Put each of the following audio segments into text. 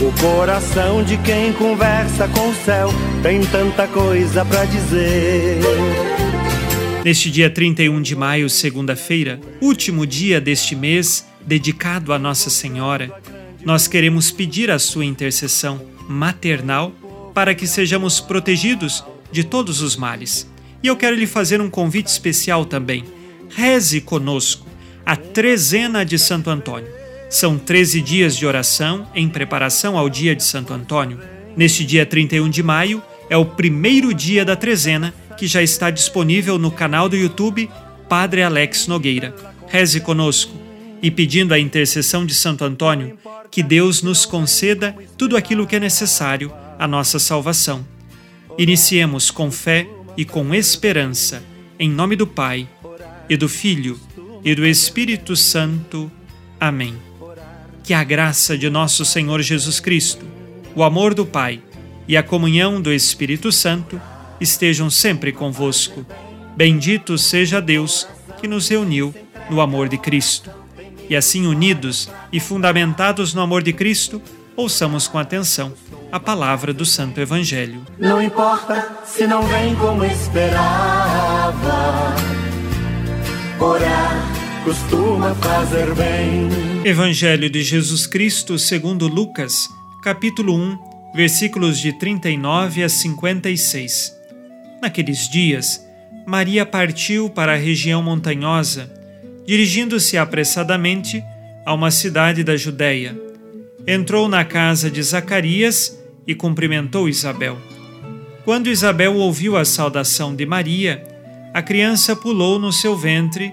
O coração de quem conversa com o céu tem tanta coisa para dizer. Neste dia 31 de maio, segunda-feira, último dia deste mês dedicado a Nossa Senhora, nós queremos pedir a sua intercessão maternal para que sejamos protegidos de todos os males. E eu quero lhe fazer um convite especial também. Reze conosco a trezena de Santo Antônio. São 13 dias de oração em preparação ao dia de Santo Antônio. Neste dia 31 de maio é o primeiro dia da trezena que já está disponível no canal do YouTube Padre Alex Nogueira. Reze conosco e pedindo a intercessão de Santo Antônio que Deus nos conceda tudo aquilo que é necessário à nossa salvação. Iniciemos com fé e com esperança, em nome do Pai, e do Filho, e do Espírito Santo. Amém. Que a graça de nosso Senhor Jesus Cristo, o amor do Pai e a comunhão do Espírito Santo estejam sempre convosco. Bendito seja Deus que nos reuniu no amor de Cristo. E assim, unidos e fundamentados no amor de Cristo, ouçamos com atenção a palavra do Santo Evangelho. Não importa se não vem como esperava, orar costuma fazer bem. Evangelho de Jesus Cristo segundo Lucas, capítulo 1, versículos de 39 a 56. Naqueles dias, Maria partiu para a região montanhosa dirigindo-se apressadamente a uma cidade da Judéia. Entrou na casa de Zacarias e cumprimentou Isabel. Quando Isabel ouviu a saudação de Maria, a criança pulou no seu ventre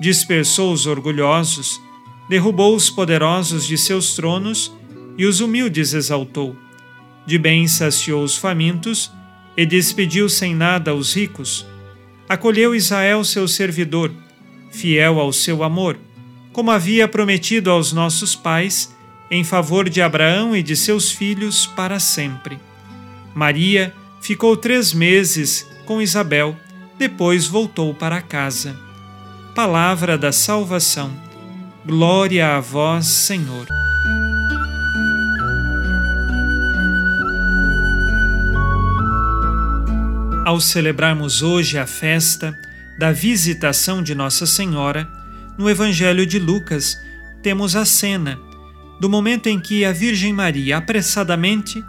dispersou os orgulhosos, derrubou os poderosos de seus tronos e os humildes exaltou. De bem saciou os famintos e despediu sem nada os ricos. Acolheu Israel, seu servidor, fiel ao seu amor, como havia prometido aos nossos pais, em favor de Abraão e de seus filhos para sempre. Maria ficou três meses com Isabel, depois voltou para casa. Palavra da salvação. Glória a vós, Senhor. Ao celebrarmos hoje a festa da visitação de Nossa Senhora, no Evangelho de Lucas, temos a cena do momento em que a Virgem Maria apressadamente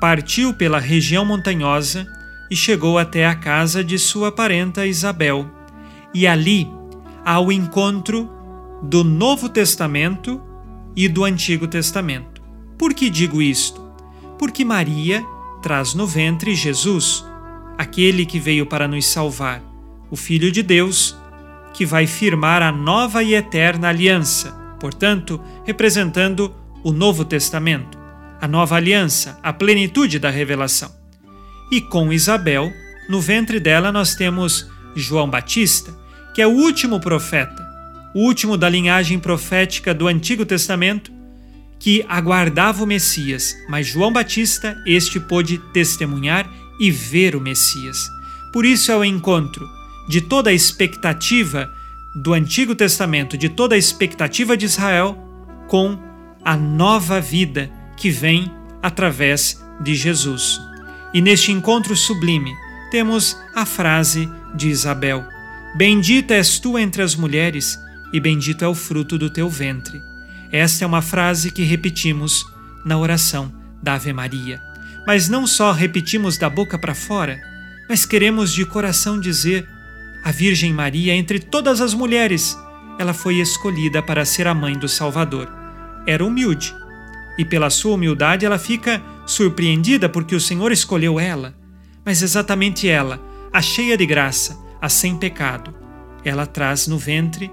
partiu pela região montanhosa e chegou até a casa de sua parenta Isabel. E ali há o encontro do Novo Testamento e do Antigo Testamento. Por que digo isto? Porque Maria traz no ventre Jesus, aquele que veio para nos salvar o Filho de Deus, que vai firmar a nova e eterna aliança, portanto, representando o Novo Testamento, a nova aliança, a plenitude da revelação. E com Isabel, no ventre dela nós temos João Batista, que é o último profeta, o último da linhagem profética do Antigo Testamento, que aguardava o Messias, mas João Batista, este pôde testemunhar e ver o Messias. Por isso é o encontro de toda a expectativa do Antigo Testamento, de toda a expectativa de Israel, com a nova vida que vem através de Jesus. E neste encontro sublime, temos a frase de Isabel: Bendita és tu entre as mulheres, e bendito é o fruto do teu ventre. Esta é uma frase que repetimos na oração da Ave Maria. Mas não só repetimos da boca para fora, mas queremos de coração dizer: a Virgem Maria, entre todas as mulheres, ela foi escolhida para ser a mãe do Salvador. Era humilde, e pela sua humildade ela fica surpreendida porque o Senhor escolheu ela. Mas exatamente ela, a cheia de graça, a sem pecado, ela traz no ventre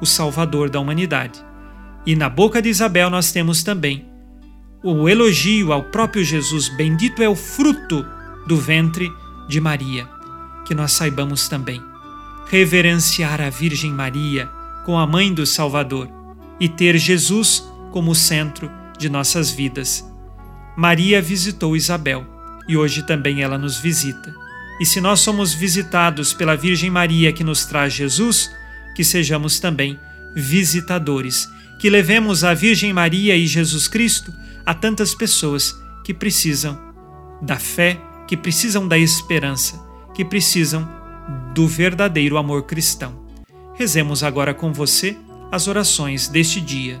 o Salvador da humanidade. E na boca de Isabel nós temos também o elogio ao próprio Jesus: Bendito é o fruto do ventre de Maria. Que nós saibamos também reverenciar a Virgem Maria com a mãe do Salvador e ter Jesus como centro de nossas vidas. Maria visitou Isabel e hoje também ela nos visita. E se nós somos visitados pela Virgem Maria que nos traz Jesus, que sejamos também visitadores, que levemos a Virgem Maria e Jesus Cristo a tantas pessoas que precisam da fé, que precisam da esperança, que precisam do verdadeiro amor cristão. Rezemos agora com você as orações deste dia.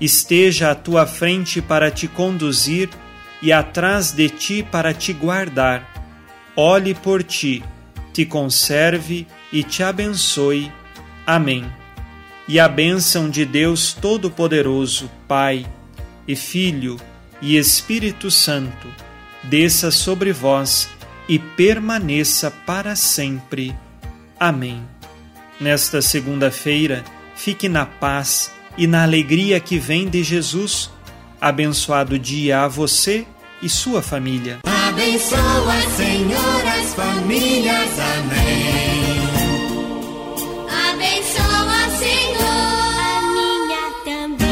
esteja à tua frente para te conduzir e atrás de ti para te guardar. Olhe por ti, te conserve e te abençoe. Amém. E a bênção de Deus Todo-Poderoso, Pai e Filho e Espírito Santo, desça sobre vós e permaneça para sempre. Amém. Nesta segunda-feira, fique na paz e na alegria que vem de Jesus. Abençoado dia a você e sua família. Abençoa, Senhor, as famílias. Amém. Abençoa, Senhor, a minha também.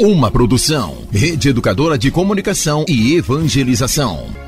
Uma produção, Rede Educadora de Comunicação e Evangelização.